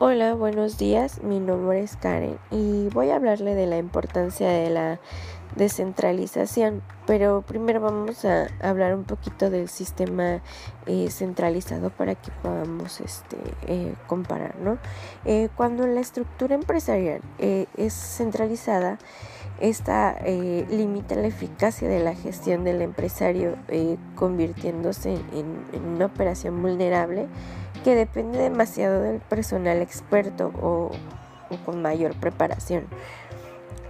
Hola, buenos días. Mi nombre es Karen y voy a hablarle de la importancia de la descentralización. Pero primero vamos a hablar un poquito del sistema eh, centralizado para que podamos este, eh, comparar. ¿no? Eh, cuando la estructura empresarial es centralizada, esta limita la eficacia de la gestión del empresario, convirtiéndose en una operación vulnerable que depende demasiado del personal experto o, con mayor preparación.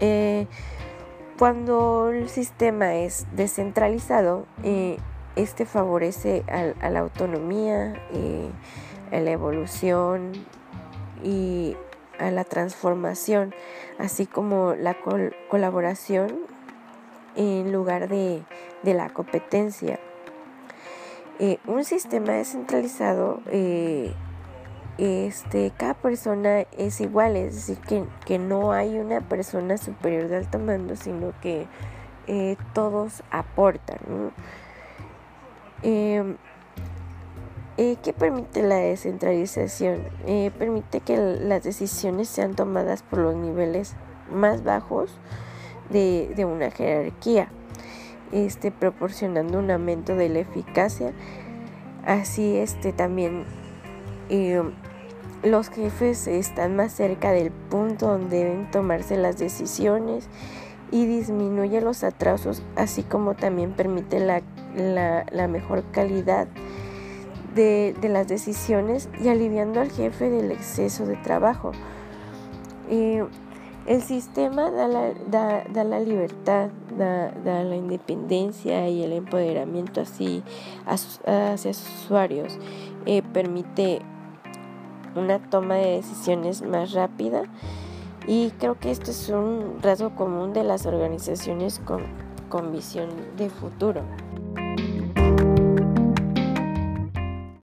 Eh, cuando el sistema es descentralizado, eh, este favorece a, la autonomía, eh, a la evolución y a la transformación, así como la colaboración en lugar de la competencia. Eh, un sistema descentralizado, eh, este, cada persona es igual, es decir, que, que, no hay una persona superior de alto mando, sino que eh, todos aportan. Em, ¿Qué permite la descentralización? permite que las decisiones sean tomadas por los niveles más bajos de, de una jerarquía este, proporcionando un aumento de la eficacia. Así este, también eh, los jefes están más cerca del punto donde deben tomarse las decisiones y disminuye los atrasos, así como también permite la, la, mejor calidad de, las decisiones y aliviando al jefe del exceso de trabajo. Eh, el sistema da la, da, da la libertad, da, da, la independencia y el empoderamiento así hacia sus usuarios. Eh, permite una toma de decisiones más rápida y creo que esto es un rasgo común de las organizaciones con, con visión de futuro.